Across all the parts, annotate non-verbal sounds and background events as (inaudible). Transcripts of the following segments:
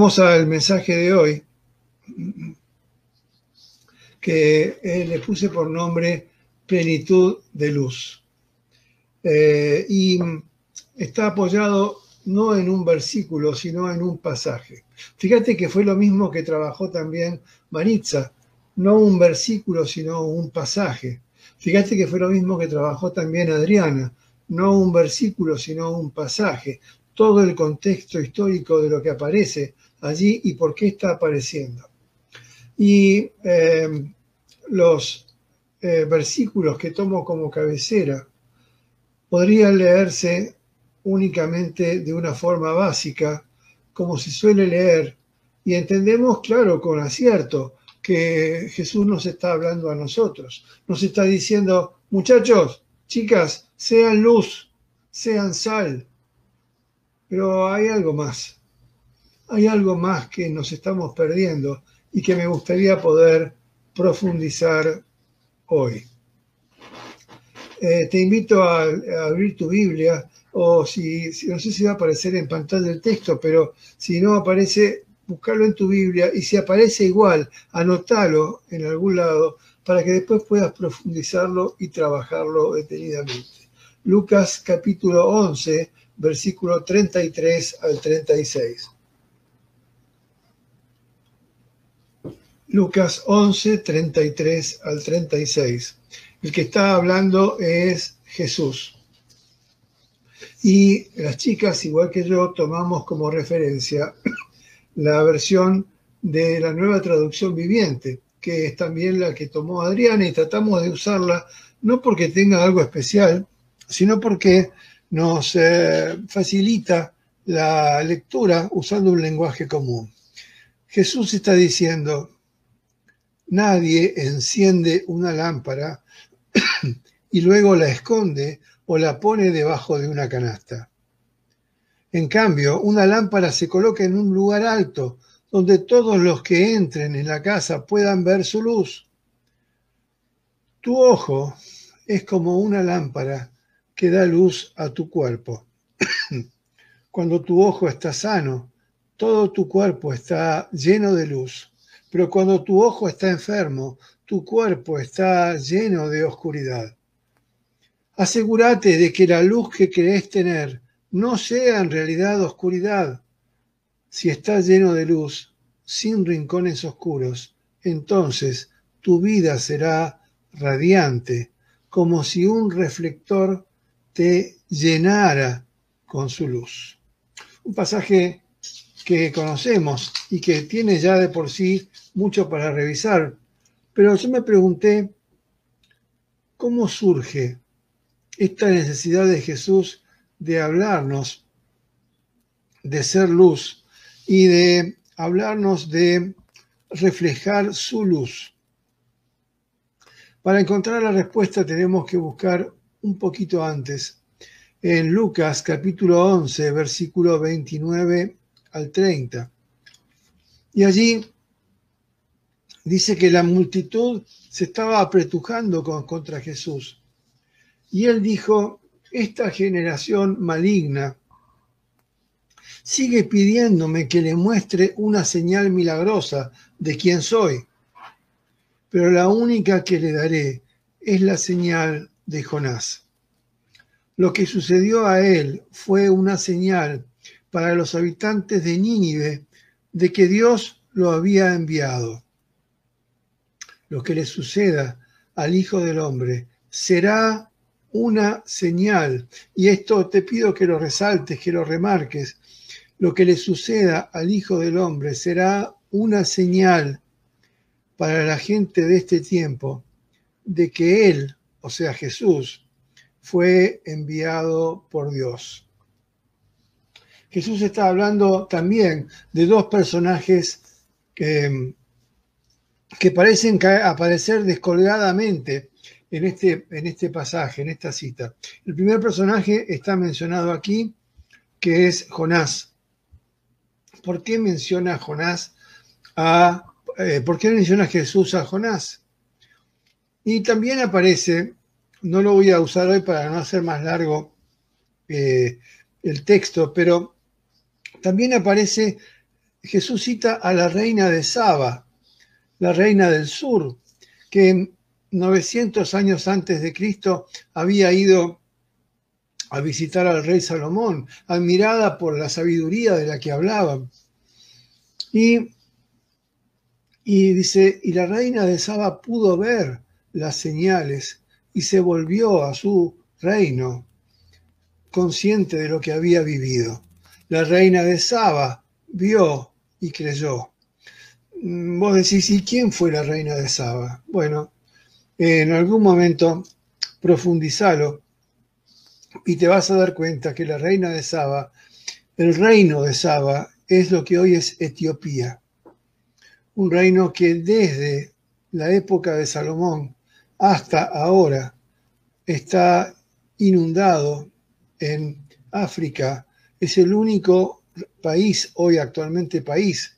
Vamos al mensaje de hoy, que eh, le puse por nombre Plenitud de Luz. Eh, y está apoyado no en un versículo, sino en un pasaje. Fíjate que fue lo mismo que trabajó también Maritza, no un versículo, sino un pasaje. Fíjate que fue lo mismo que trabajó también Adriana, no un versículo, sino un pasaje. Todo el contexto histórico de lo que aparece allí y por qué está apareciendo. Y eh, los eh, versículos que tomo como cabecera podrían leerse únicamente de una forma básica, como se suele leer, y entendemos, claro, con acierto, que Jesús nos está hablando a nosotros. Nos está diciendo, muchachos, chicas, sean luz, sean sal. Pero hay algo más. Hay algo más que nos estamos perdiendo y que me gustaría poder profundizar hoy. Eh, te invito a, abrir tu Biblia o si, no sé si va a aparecer en pantalla el texto, pero si no aparece, buscarlo en tu Biblia y si aparece igual, anótalo en algún lado para que después puedas profundizarlo y trabajarlo detenidamente. Lucas capítulo 11, versículo 33 al 36. Lucas 11, 33 al 36. El que está hablando es Jesús. Y las chicas, igual que yo, tomamos como referencia (clears throat) la versión de la nueva traducción viviente, que es también la que tomó Adriana y tratamos de usarla no porque tenga algo especial, sino porque nos eh, facilita la lectura usando un lenguaje común. Jesús está diciendo, Nadie enciende una lámpara y luego la esconde o la pone debajo de una canasta. En cambio, una lámpara se coloca en un lugar alto donde todos los que entren en la casa puedan ver su luz. Tu ojo es como una lámpara que da luz a tu cuerpo. Cuando tu ojo está sano, todo tu cuerpo está lleno de luz. Pero cuando tu ojo está enfermo, tu cuerpo está lleno de oscuridad. Asegúrate de que la luz que crees tener no sea en realidad oscuridad. Si estás lleno de luz, sin rincones oscuros, entonces tu vida será radiante, como si un reflector te llenara con su luz. Un pasaje que conocemos y que tiene ya de por sí mucho para revisar. Pero yo me pregunté, ¿cómo surge esta necesidad de Jesús de hablarnos, de ser luz y de hablarnos de reflejar su luz? Para encontrar la respuesta tenemos que buscar un poquito antes, en Lucas capítulo 11, versículo 29 al 30. Y allí dice que la multitud se estaba apretujando contra Jesús. Y él dijo, esta generación maligna sigue pidiéndome que le muestre una señal milagrosa de quién soy, pero la única que le daré es la señal de Jonás. Lo que sucedió a él fue una señal para los habitantes de Nínive de que Dios lo había enviado. Lo que le suceda al Hijo del Hombre será una señal, y esto te pido que lo resaltes, que lo remarques, lo que le suceda al Hijo del Hombre será una señal para la gente de este tiempo de que Él, o sea Jesús, fue enviado por Dios. Jesús está hablando también de dos personajes que, que parecen aparecer descolgadamente en este, en este pasaje, en esta cita. El primer personaje está mencionado aquí, que es Jonás. ¿Por qué menciona Jonás a, eh, por qué menciona Jesús a Jonás? Y también aparece, no lo voy a usar hoy para no hacer más largo eh, el texto, pero también aparece Jesús cita a la reina de Saba, la reina del sur, que 900 años antes de Cristo había ido a visitar al rey Salomón, admirada por la sabiduría de la que hablaban. Y, y dice, y la reina de Saba pudo ver las señales y se volvió a su reino, consciente de lo que había vivido. La reina de Saba vio y creyó. Mm, vos decís, ¿y quién fue la reina de Saba? Bueno, en algún momento profundizalo y te vas a dar cuenta que la reina de Saba, el reino de Saba, es lo que hoy es Etiopía. Un reino que desde la época de Salomón hasta ahora está inundado en África. Es el único país, hoy actualmente país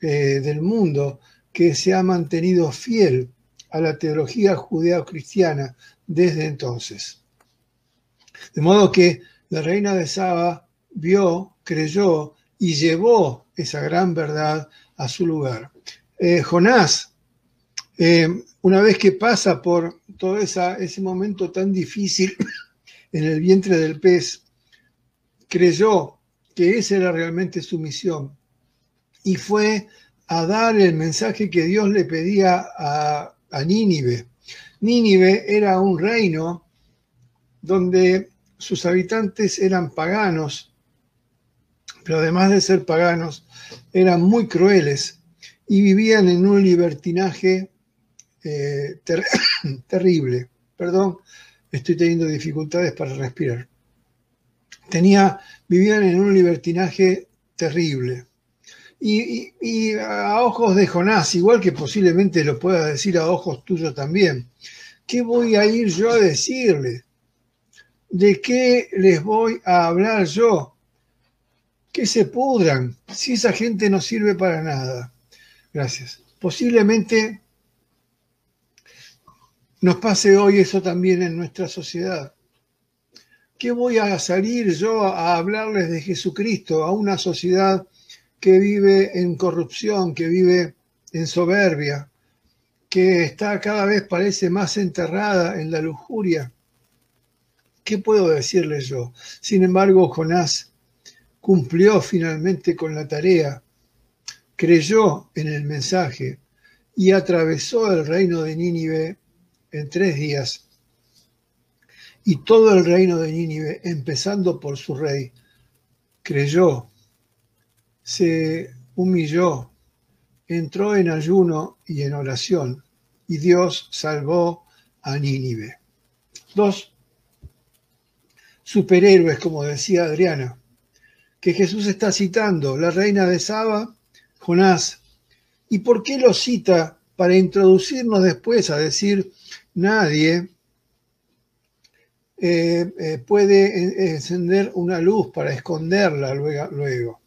eh, del mundo, que se ha mantenido fiel a la teología judeo-cristiana desde entonces. De modo que la reina de Saba vio, creyó y llevó esa gran verdad a su lugar. Eh, Jonás, eh, una vez que pasa por todo ese momento tan difícil en el vientre del pez, creyó que esa era realmente su misión y fue a dar el mensaje que Dios le pedía a, a Nínive. Nínive era un reino donde sus habitantes eran paganos, pero además de ser paganos, eran muy crueles y vivían en un libertinaje eh, (coughs) terrible. Perdón, estoy teniendo dificultades para respirar. Tenía, vivían en un libertinaje terrible. Y, a ojos de Jonás, igual que posiblemente lo pueda decir a ojos tuyos también, ¿qué voy a ir yo a decirle? ¿De qué les voy a hablar yo? Que se pudran, si esa gente no sirve para nada. Gracias. Posiblemente nos pase hoy eso también en nuestra sociedad. ¿Qué voy a salir yo a hablarles de Jesucristo a una sociedad que vive en corrupción, que vive en soberbia, que está cada vez parece más enterrada en la lujuria? ¿Qué puedo decirles yo? Sin embargo, Jonás cumplió finalmente con la tarea, creyó en el mensaje y atravesó el reino de Nínive en tres días. Y todo el reino de Nínive, empezando por su rey, creyó, se humilló, entró en ayuno y en oración, y Dios salvó a Nínive. Dos superhéroes, como decía Adriana, que Jesús está citando, la reina de Saba, Jonás. ¿Y por qué lo cita? Para introducirnos después a decir, nadie eh, eh, puede encender una luz para esconderla luego.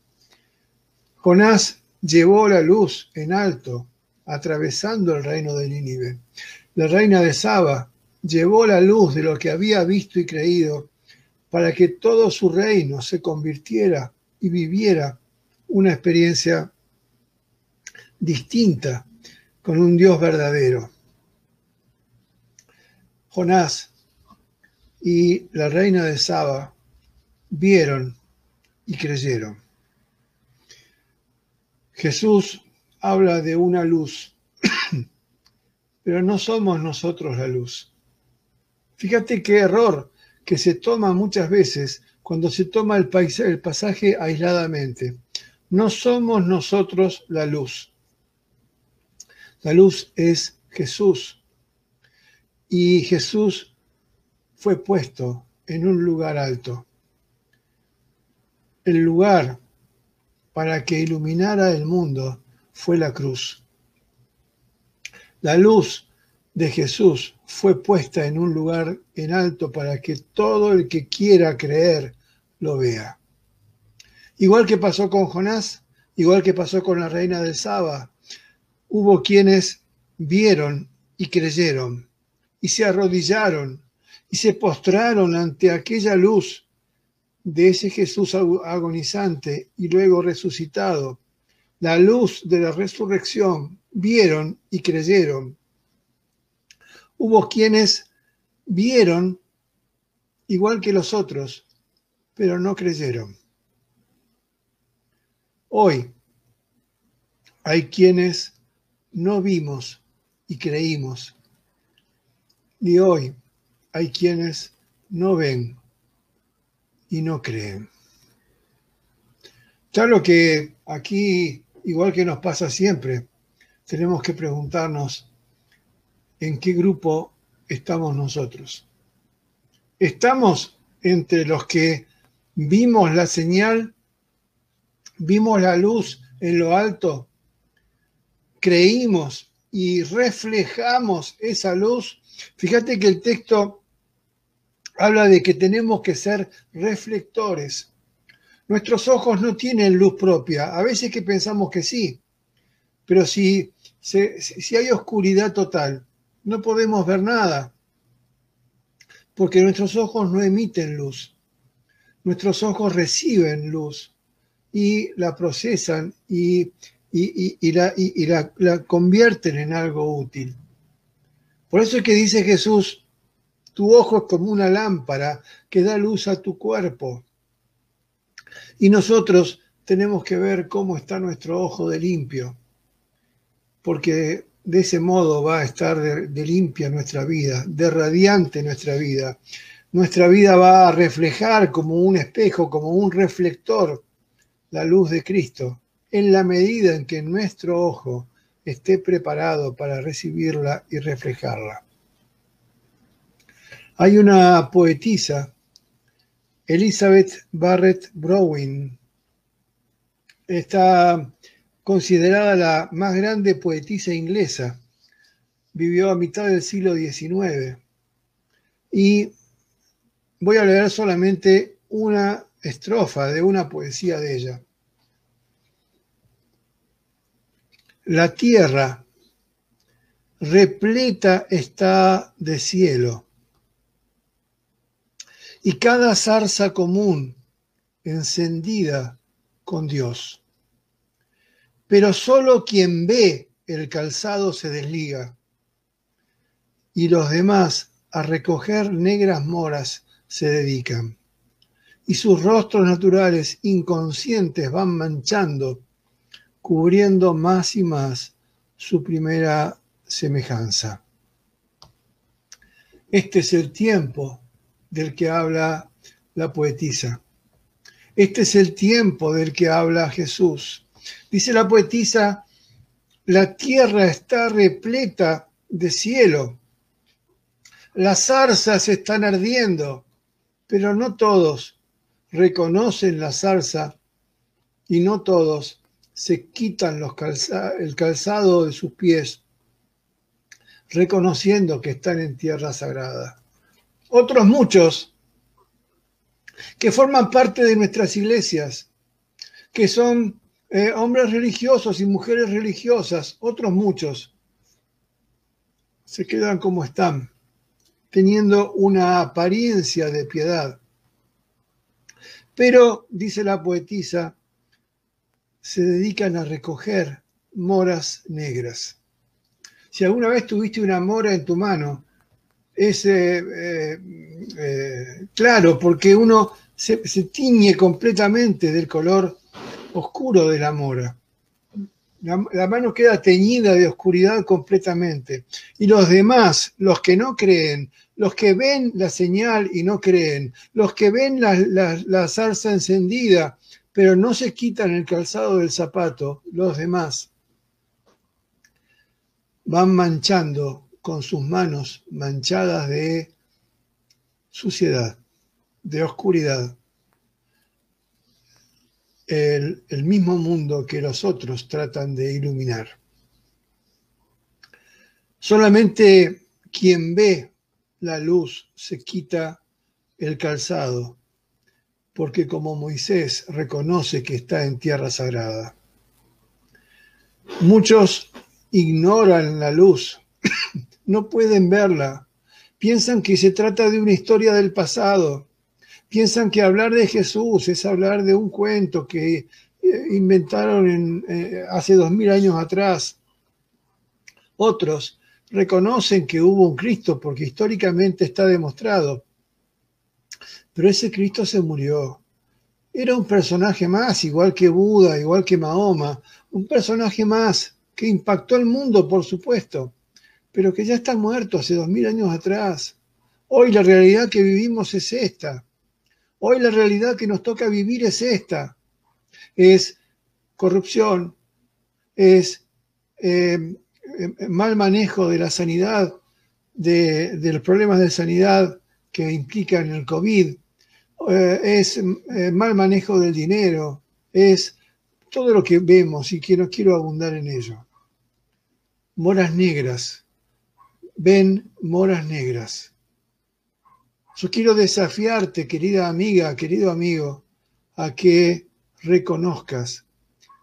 Jonás llevó la luz en alto, atravesando el reino de Nínive. La reina de Saba llevó la luz de lo que había visto y creído para que todo su reino se convirtiera y viviera una experiencia distinta con un Dios verdadero. Jonás y la reina de Saba vieron y creyeron. Jesús habla de una luz, (clears throat) pero no somos nosotros la luz. Fíjate qué error que se toma muchas veces cuando se toma el, el pasaje aisladamente. No somos nosotros la luz. La luz es Jesús. Y Jesús fue puesto en un lugar alto. El lugar para que iluminara el mundo fue la cruz. La luz de Jesús fue puesta en un lugar en alto para que todo el que quiera creer lo vea. Igual que pasó con Jonás, igual que pasó con la reina del Saba, hubo quienes vieron y creyeron y se arrodillaron y se postraron ante aquella luz de ese Jesús agonizante y luego resucitado, la luz de la resurrección, vieron y creyeron. Hubo quienes vieron igual que los otros, pero no creyeron. Hoy hay quienes no vimos y creímos. Y hoy hay quienes no ven y no creen. Claro que aquí, igual que nos pasa siempre, tenemos que preguntarnos en qué grupo estamos nosotros. ¿Estamos entre los que vimos la señal, vimos la luz en lo alto, creímos y reflejamos esa luz? Fíjate que el texto habla de que tenemos que ser reflectores. Nuestros ojos no tienen luz propia, a veces que pensamos que sí, pero si, si hay oscuridad total, no podemos ver nada, porque nuestros ojos no emiten luz, nuestros ojos reciben luz y la procesan y, la, la convierten en algo útil. Por eso es que dice Jesús, tu ojo es como una lámpara que da luz a tu cuerpo. Y nosotros tenemos que ver cómo está nuestro ojo de limpio, porque de ese modo va a estar de, limpia nuestra vida, de radiante nuestra vida. Nuestra vida va a reflejar como un espejo, como un reflector, la luz de Cristo, en la medida en que nuestro ojo esté preparado para recibirla y reflejarla. Hay una poetisa, Elizabeth Barrett Browning, está considerada la más grande poetisa inglesa, vivió a mitad del siglo XIX y voy a leer solamente una estrofa de una poesía de ella. La tierra repleta está de cielo y cada zarza común encendida con Dios. Pero solo quien ve el calzado se desliga y los demás a recoger negras moras se dedican. Y sus rostros naturales inconscientes van manchando, cubriendo más y más su primera semejanza. Este es el tiempo del que habla la poetisa. Este es el tiempo del que habla Jesús. Dice la poetisa, la tierra está repleta de cielo. Las zarzas están ardiendo, pero no todos reconocen la zarza y no todos se quitan los el calzado de sus pies, reconociendo que están en tierra sagrada otros muchos que forman parte de nuestras iglesias, que son eh, hombres religiosos y mujeres religiosas, otros muchos, se quedan como están, teniendo una apariencia de piedad. Pero, dice la poetisa, se dedican a recoger moras negras. Si alguna vez tuviste una mora en tu mano, es eh, eh, claro, porque uno se, tiñe completamente del color oscuro de la mora. La, la, mano queda teñida de oscuridad completamente. Y los demás, los que no creen, los que ven la señal y no creen, los que ven la, la, la zarza encendida, pero no se quitan el calzado del zapato, los demás van manchando con sus manos manchadas de suciedad, de oscuridad, el, el, mismo mundo que los otros tratan de iluminar. Solamente quien ve la luz se quita el calzado, porque como Moisés reconoce que está en tierra sagrada. Muchos ignoran la luz no pueden verla. Piensan que se trata de una historia del pasado. Piensan que hablar de Jesús es hablar de un cuento que eh, inventaron eh, hace dos mil años atrás. Otros reconocen que hubo un Cristo porque históricamente está demostrado. Pero ese Cristo se murió. Era un personaje más, igual que Buda, igual que Mahoma, un personaje más que impactó el mundo, por supuesto, pero que ya está muerto hace dos mil años atrás. Hoy la realidad que vivimos es esta. Hoy la realidad que nos toca vivir es esta. Es corrupción, es eh, mal manejo de la sanidad, de, los problemas de sanidad que implican el COVID, eh, es eh, mal manejo del dinero, es todo lo que vemos y que no quiero abundar en ello. Moras negras, ven moras negras. Yo quiero desafiarte, querida amiga, querido amigo, a que reconozcas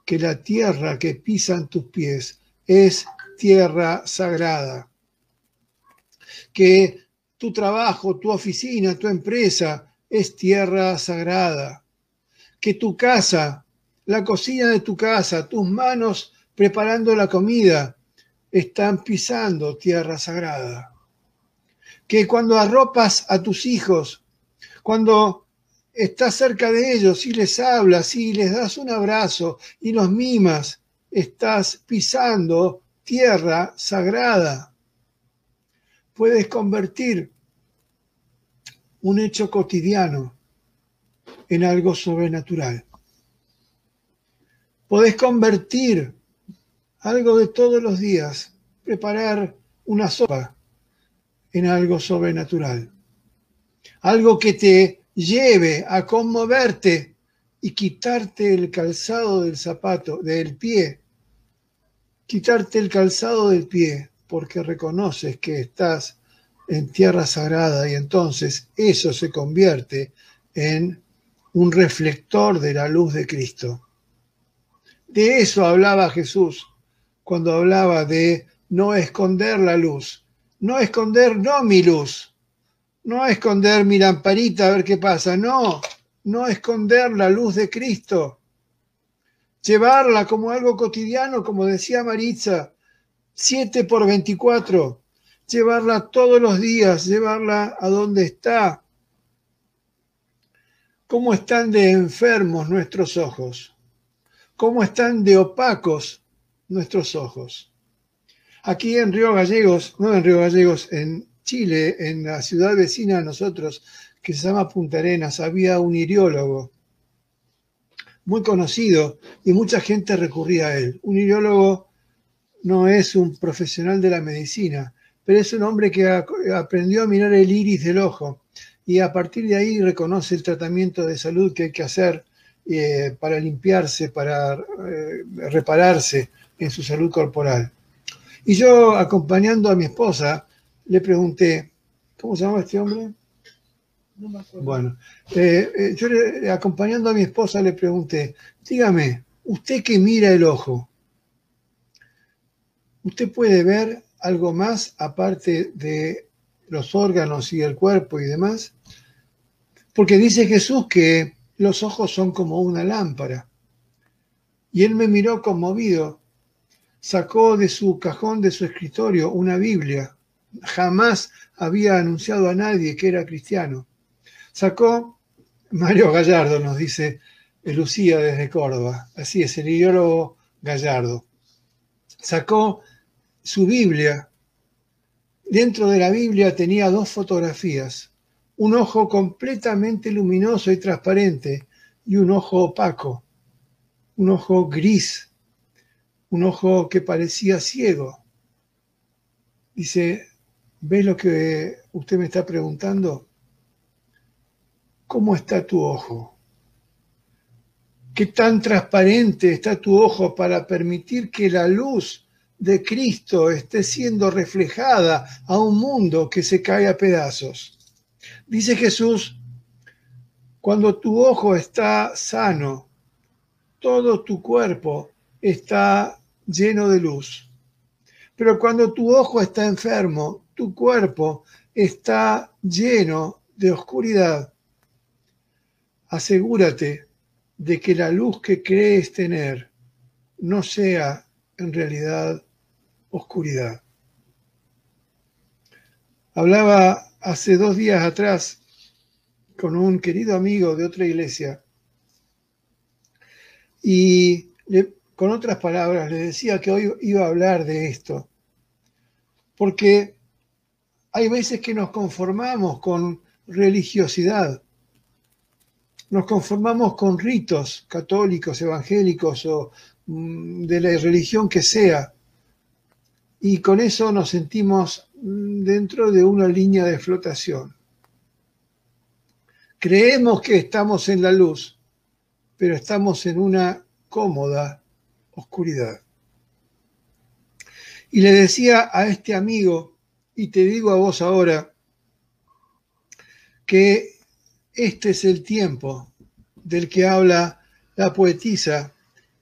que la tierra que pisan tus pies es tierra sagrada. Que tu trabajo, tu oficina, tu empresa es tierra sagrada. Que tu casa, la cocina de tu casa, tus manos preparando la comida, están pisando tierra sagrada. Que cuando arropas a tus hijos, cuando estás cerca de ellos y les hablas y les das un abrazo y los mimas, estás pisando tierra sagrada. Puedes convertir un hecho cotidiano en algo sobrenatural. Podés convertir algo de todos los días, preparar una sopa en algo sobrenatural. Algo que te lleve a conmoverte y quitarte el calzado del zapato, del pie. Quitarte el calzado del pie porque reconoces que estás en tierra sagrada y entonces eso se convierte en un reflector de la luz de Cristo. De eso hablaba Jesús cuando hablaba de no esconder la luz, no esconder no mi luz, no esconder mi lamparita a ver qué pasa, no, no esconder la luz de Cristo, llevarla como algo cotidiano, como decía Maritza, 7 por 24, llevarla todos los días, llevarla a donde está. ¿Cómo están de enfermos nuestros ojos? ¿Cómo están de opacos nuestros ojos. Aquí en Río Gallegos, no en Río Gallegos, en Chile, en la ciudad vecina a nosotros, que se llama Punta Arenas, había un iriólogo muy conocido y mucha gente recurría a él. Un iriólogo no es un profesional de la medicina, pero es un hombre que aprendió a mirar el iris del ojo y a partir de ahí reconoce el tratamiento de salud que hay que hacer eh, para limpiarse, para eh, repararse, en su salud corporal. Y yo, acompañando a mi esposa, le pregunté, ¿cómo se llama este hombre? No Bueno, eh, eh, yo acompañando a mi esposa le pregunté, dígame, usted que mira el ojo, ¿usted puede ver algo más aparte de los órganos y el cuerpo y demás? Porque dice Jesús que los ojos son como una lámpara. Y él me miró conmovido sacó de su cajón de su escritorio una Biblia. Jamás había anunciado a nadie que era cristiano. Sacó, Mario Gallardo nos dice, Lucía desde Córdoba, así es, el ideólogo Gallardo. Sacó su Biblia. Dentro de la Biblia tenía dos fotografías, un ojo completamente luminoso y transparente y un ojo opaco, un ojo gris un ojo que parecía ciego. Dice, ¿ves lo que usted me está preguntando? ¿Cómo está tu ojo? ¿Qué tan transparente está tu ojo para permitir que la luz de Cristo esté siendo reflejada a un mundo que se cae a pedazos? Dice Jesús, cuando tu ojo está sano, todo tu cuerpo está lleno de luz. Pero cuando tu ojo está enfermo, tu cuerpo está lleno de oscuridad. Asegúrate de que la luz que crees tener no sea en realidad oscuridad. Hablaba hace dos días atrás con un querido amigo de otra iglesia y con otras palabras le decía que hoy iba a hablar de esto, porque hay veces que nos conformamos con religiosidad, nos conformamos con ritos católicos, evangélicos o mm, de la religión que sea, y con eso nos sentimos mm, dentro de una línea de flotación. Creemos que estamos en la luz, pero estamos en una cómoda oscuridad. Y le decía a este amigo, y te digo a vos ahora, que este es el tiempo del que habla la poetisa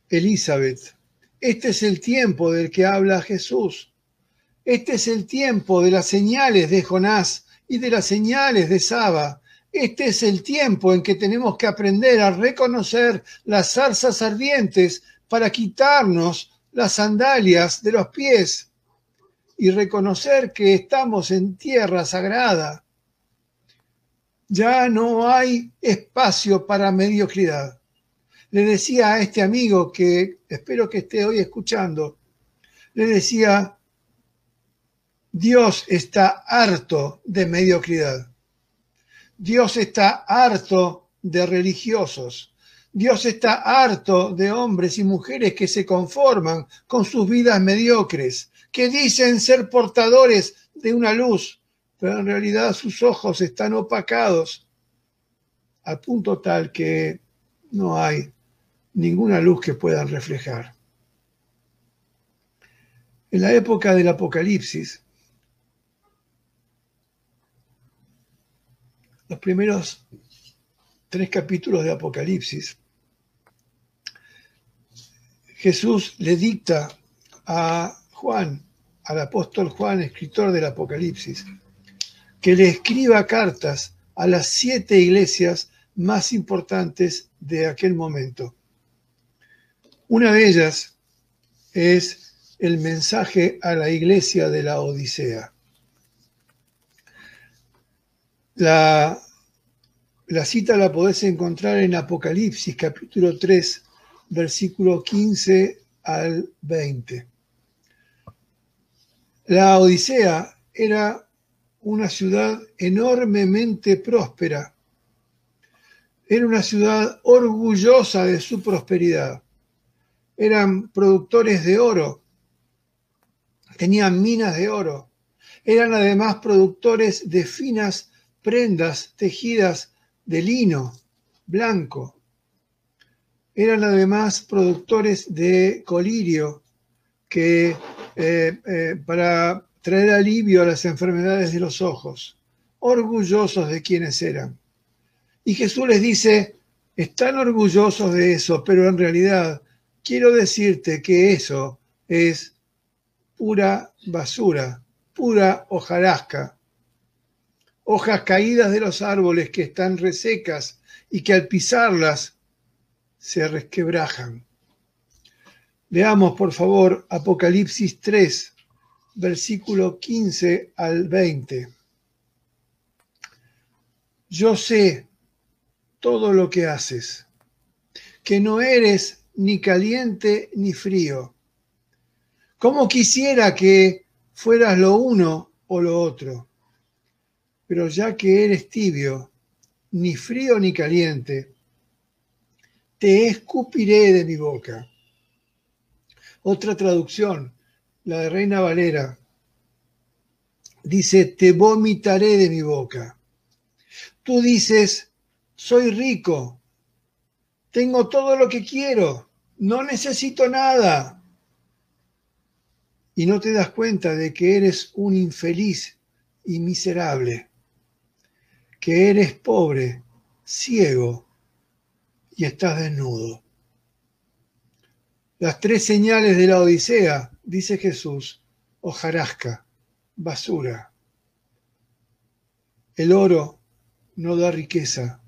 Elizabeth. Este es el tiempo del que habla Jesús. Este es el tiempo de las señales de Jonás y de las señales de Saba. Este es el tiempo en que tenemos que aprender a reconocer las zarzas ardientes para quitarnos las sandalias de los pies y reconocer que estamos en tierra sagrada. Ya no hay espacio para mediocridad. Le decía a este amigo que espero que esté hoy escuchando, le decía, Dios está harto de mediocridad. Dios está harto de religiosos. Dios está harto de hombres y mujeres que se conforman con sus vidas mediocres, que dicen ser portadores de una luz, pero en realidad sus ojos están opacados al punto tal que no hay ninguna luz que puedan reflejar. En la época del Apocalipsis, los primeros tres capítulos de Apocalipsis, Jesús le dicta a Juan, al apóstol Juan, escritor del Apocalipsis, que le escriba cartas a las siete iglesias más importantes de aquel momento. Una de ellas es el mensaje a la iglesia de la Odisea. La, cita la podés encontrar en Apocalipsis capítulo 3, versículo 15 al 20. La Odisea era una ciudad enormemente próspera. Era una ciudad orgullosa de su prosperidad. Eran productores de oro. Tenían minas de oro. Eran además productores de finas prendas tejidas de lino blanco. Eran además productores de colirio que eh, eh, para traer alivio a las enfermedades de los ojos, orgullosos de quienes eran. Y Jesús les dice, están orgullosos de eso, pero en realidad quiero decirte que eso es pura basura, pura hojarasca, hojas caídas de los árboles que están resecas y que al pisarlas se resquebrajan. Veamos, por favor, Apocalipsis 3, versículo 15 al 20. Yo sé todo lo que haces, que no eres ni caliente ni frío. Como quisiera que fueras lo uno o lo otro pero ya que eres tibio, ni frío ni caliente, te escupiré de mi boca. Otra traducción, la de Reina Valera, dice, te vomitaré de mi boca. Tú dices, soy rico, tengo todo lo que quiero, no necesito nada. Y no te das cuenta de que eres un infeliz y miserable que eres pobre, ciego y estás desnudo. Las tres señales de la Odisea, dice Jesús, hojarasca, basura. El oro no da riqueza.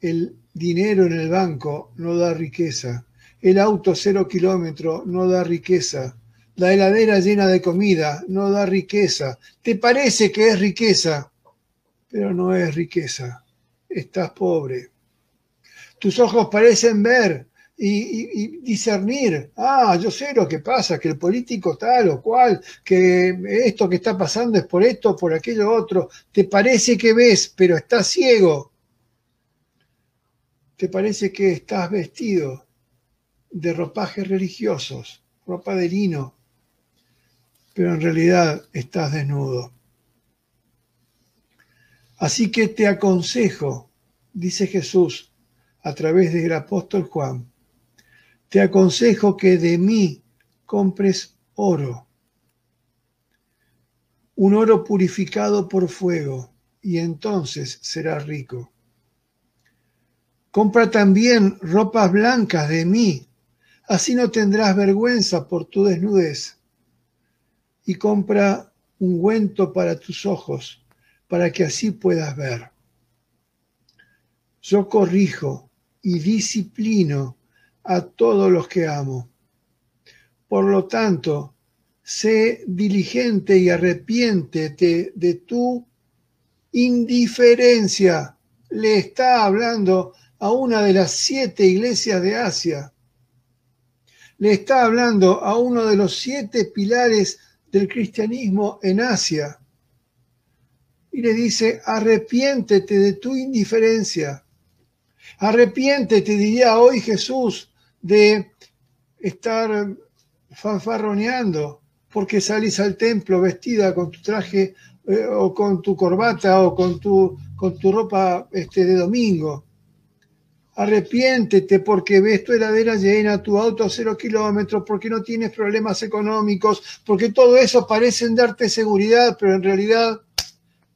El dinero en el banco no da riqueza. El auto cero kilómetro no da riqueza. La heladera llena de comida no da riqueza. Te parece que es riqueza, pero no es riqueza. Estás pobre. Tus ojos parecen ver y, discernir, ah, yo sé lo que pasa, que el político tal o cual, que esto que está pasando es por esto, por aquello otro. Te parece que ves, pero estás ciego. Te parece que estás vestido de ropajes religiosos, ropa de lino, pero en realidad estás desnudo. Así que te aconsejo, dice Jesús a través del apóstol Juan, te aconsejo que de mí compres oro, un oro purificado por fuego, y entonces serás rico. Compra también ropas blancas de mí, así no tendrás vergüenza por tu desnudez. Y compra ungüento para tus ojos, para que así puedas ver. Yo corrijo y disciplino a todos los que amo. Por lo tanto, sé diligente y arrepiéntete de tu indiferencia. Le está hablando a una de las siete iglesias de Asia. Le está hablando a uno de los siete pilares del cristianismo en Asia. Y le dice, arrepiéntete de tu indiferencia. Arrepiéntete, diría hoy Jesús, de estar fanfarroneando porque salís al templo vestida con tu traje eh, o con tu corbata o con tu, con tu ropa este, de domingo. Arrepiéntete porque ves tu heladera llena, tu auto a cero kilómetros, porque no tienes problemas económicos, porque todo eso parece darte seguridad, pero en realidad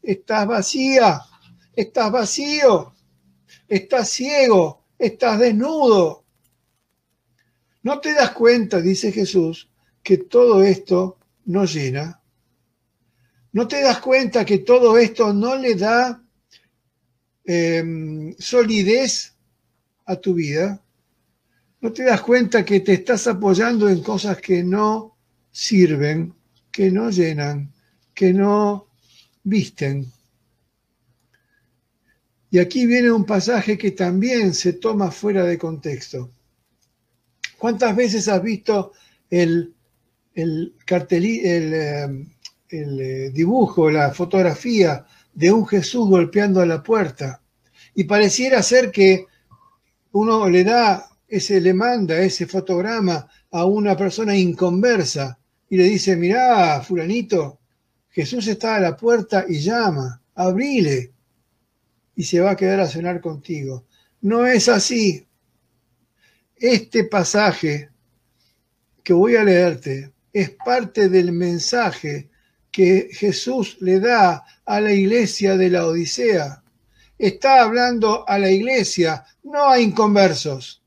estás vacía, estás vacío, estás ciego, estás desnudo. ¿No te das cuenta, dice Jesús, que todo esto no llena? ¿No te das cuenta que todo esto no le da em, solidez a tu vida? ¿No te das cuenta que te estás apoyando en cosas que no sirven, que no llenan, que no visten? Y aquí viene un pasaje que también se toma fuera de contexto. ¿Cuántas veces has visto el, el, el, eh, dibujo, la fotografía de un Jesús golpeando a la puerta? Y pareciera ser que uno le da, ese, le manda ese fotograma a una persona inconversa y le dice, mirá, fulanito, Jesús está a la puerta y llama, abrile y se va a quedar a cenar contigo. No es así. Este pasaje que voy a leerte es parte del mensaje que Jesús le da a la iglesia de la Odisea. Está hablando a la iglesia, no a inconversos.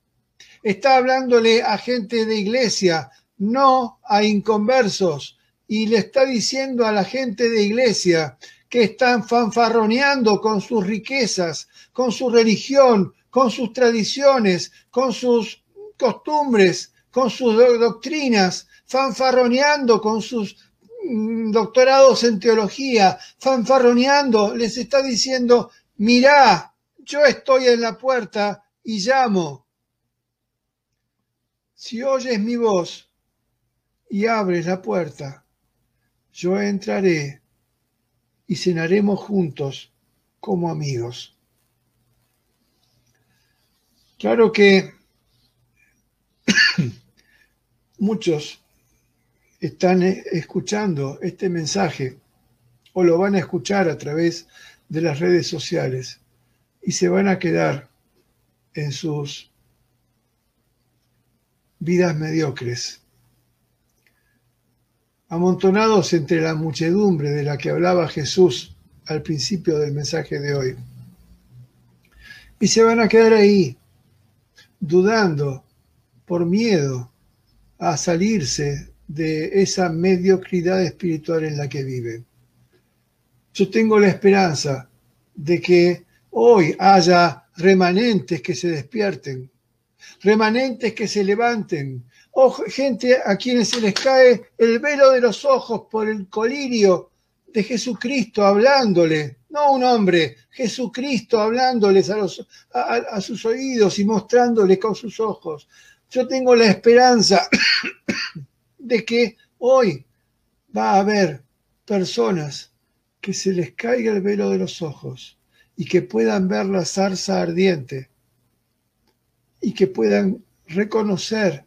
Está hablándole a gente de iglesia, no a inconversos. Y le está diciendo a la gente de iglesia que están fanfarroneando con sus riquezas, con su religión, con sus tradiciones, con sus costumbres, con sus doctrinas, fanfarroneando con sus mm, doctorados en teología, fanfarroneando, les está diciendo, mirá, yo estoy en la puerta y llamo. Si oyes mi voz y abres la puerta, yo entraré y cenaremos juntos como amigos. Claro que (coughs) muchos están escuchando este mensaje o lo van a escuchar a través de las redes sociales y se van a quedar en sus vidas mediocres, amontonados entre la muchedumbre de la que hablaba Jesús al principio del mensaje de hoy. Y se van a quedar ahí, dudando por miedo a salirse de esa mediocridad espiritual en la que viven. Yo tengo la esperanza de que hoy haya remanentes que se despierten, remanentes que se levanten, o gente a quienes se les cae el velo de los ojos por el colirio de Jesucristo hablándole, no un hombre, Jesucristo hablándoles a, los, a, sus oídos y mostrándoles con sus ojos. Yo tengo la esperanza (coughs) de que hoy va a haber personas que se les caiga el velo de los ojos y que puedan ver la zarza ardiente y que puedan reconocer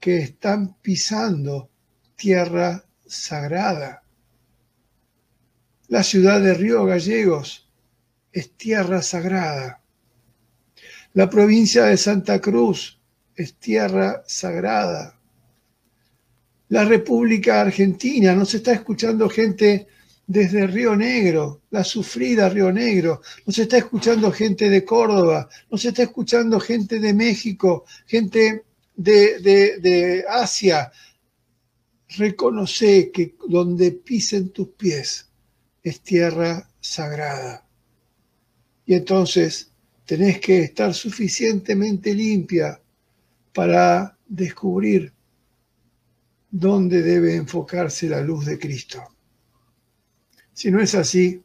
que están pisando tierra sagrada. La ciudad de Río Gallegos es tierra sagrada. La provincia de Santa Cruz es tierra sagrada. La República Argentina, nos está escuchando gente desde Río Negro, la sufrida Río Negro, nos está escuchando gente de Córdoba, nos está escuchando gente de México, gente de, de Asia. Reconoce que donde pisen tus pies es tierra sagrada. Y entonces tenés que estar suficientemente limpia para descubrir dónde debe enfocarse la luz de Cristo. Si no es así,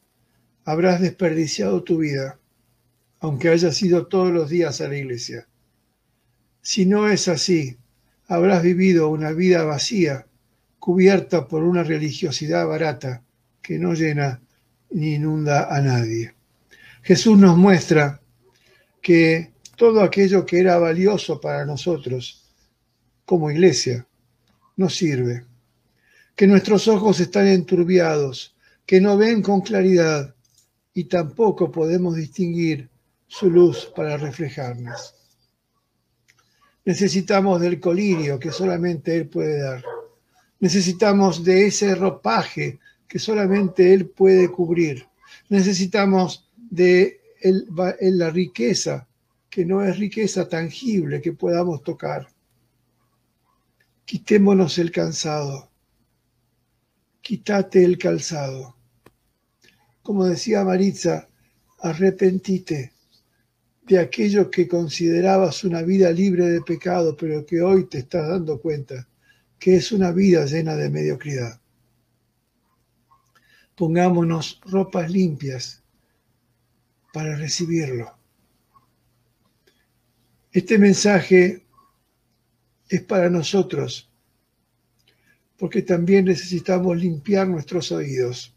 habrás desperdiciado tu vida, aunque hayas ido todos los días a la iglesia. Si no es así, habrás vivido una vida vacía, cubierta por una religiosidad barata que no llena ni inunda a nadie. Jesús nos muestra que todo aquello que era valioso para nosotros como iglesia no sirve, que nuestros ojos están enturbiados que no ven con claridad y tampoco podemos distinguir su luz para reflejarnos. Necesitamos del colirio que solamente Él puede dar. Necesitamos de ese ropaje que solamente Él puede cubrir. Necesitamos de la riqueza que no es riqueza tangible que podamos tocar. Quitémonos el cansado. Quítate el calzado como decía Maritza, arrepentite de aquello que considerabas una vida libre de pecado, pero que hoy te estás dando cuenta que es una vida llena de mediocridad. Pongámonos ropas limpias para recibirlo. Este mensaje es para nosotros, porque también necesitamos limpiar nuestros oídos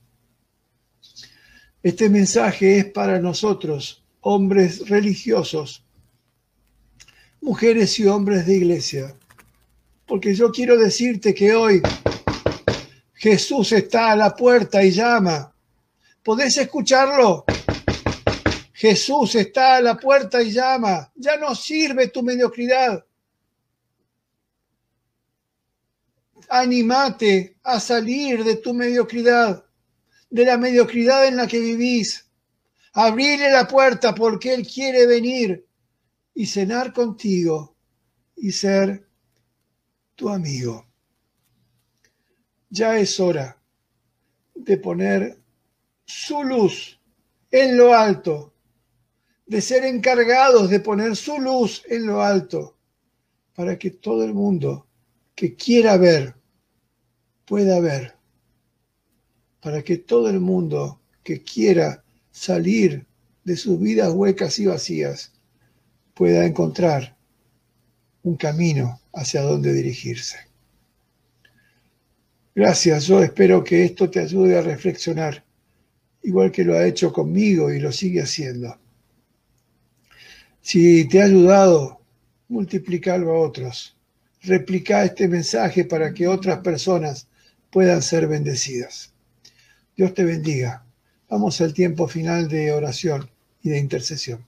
este mensaje es para nosotros, hombres religiosos, mujeres y hombres de iglesia, porque yo quiero decirte que hoy Jesús está a la puerta y llama. ¿Podés escucharlo? Jesús está a la puerta y llama. Ya no sirve tu mediocridad. Animate a salir de tu mediocridad de la mediocridad en la que vivís. Abrile la puerta porque Él quiere venir y cenar contigo y ser tu amigo. Ya es hora de poner su luz en lo alto, de ser encargados de poner su luz en lo alto, para que todo el mundo que quiera ver pueda ver para que todo el mundo que quiera salir de sus vidas huecas y vacías pueda encontrar un camino hacia donde dirigirse. Gracias, yo espero que esto te ayude a reflexionar, igual que lo ha hecho conmigo y lo sigue haciendo. Si te ha ayudado, multiplicarlo a otros. Replica este mensaje para que otras personas puedan ser bendecidas. Dios te bendiga. Vamos al tiempo final de oración y de intercesión.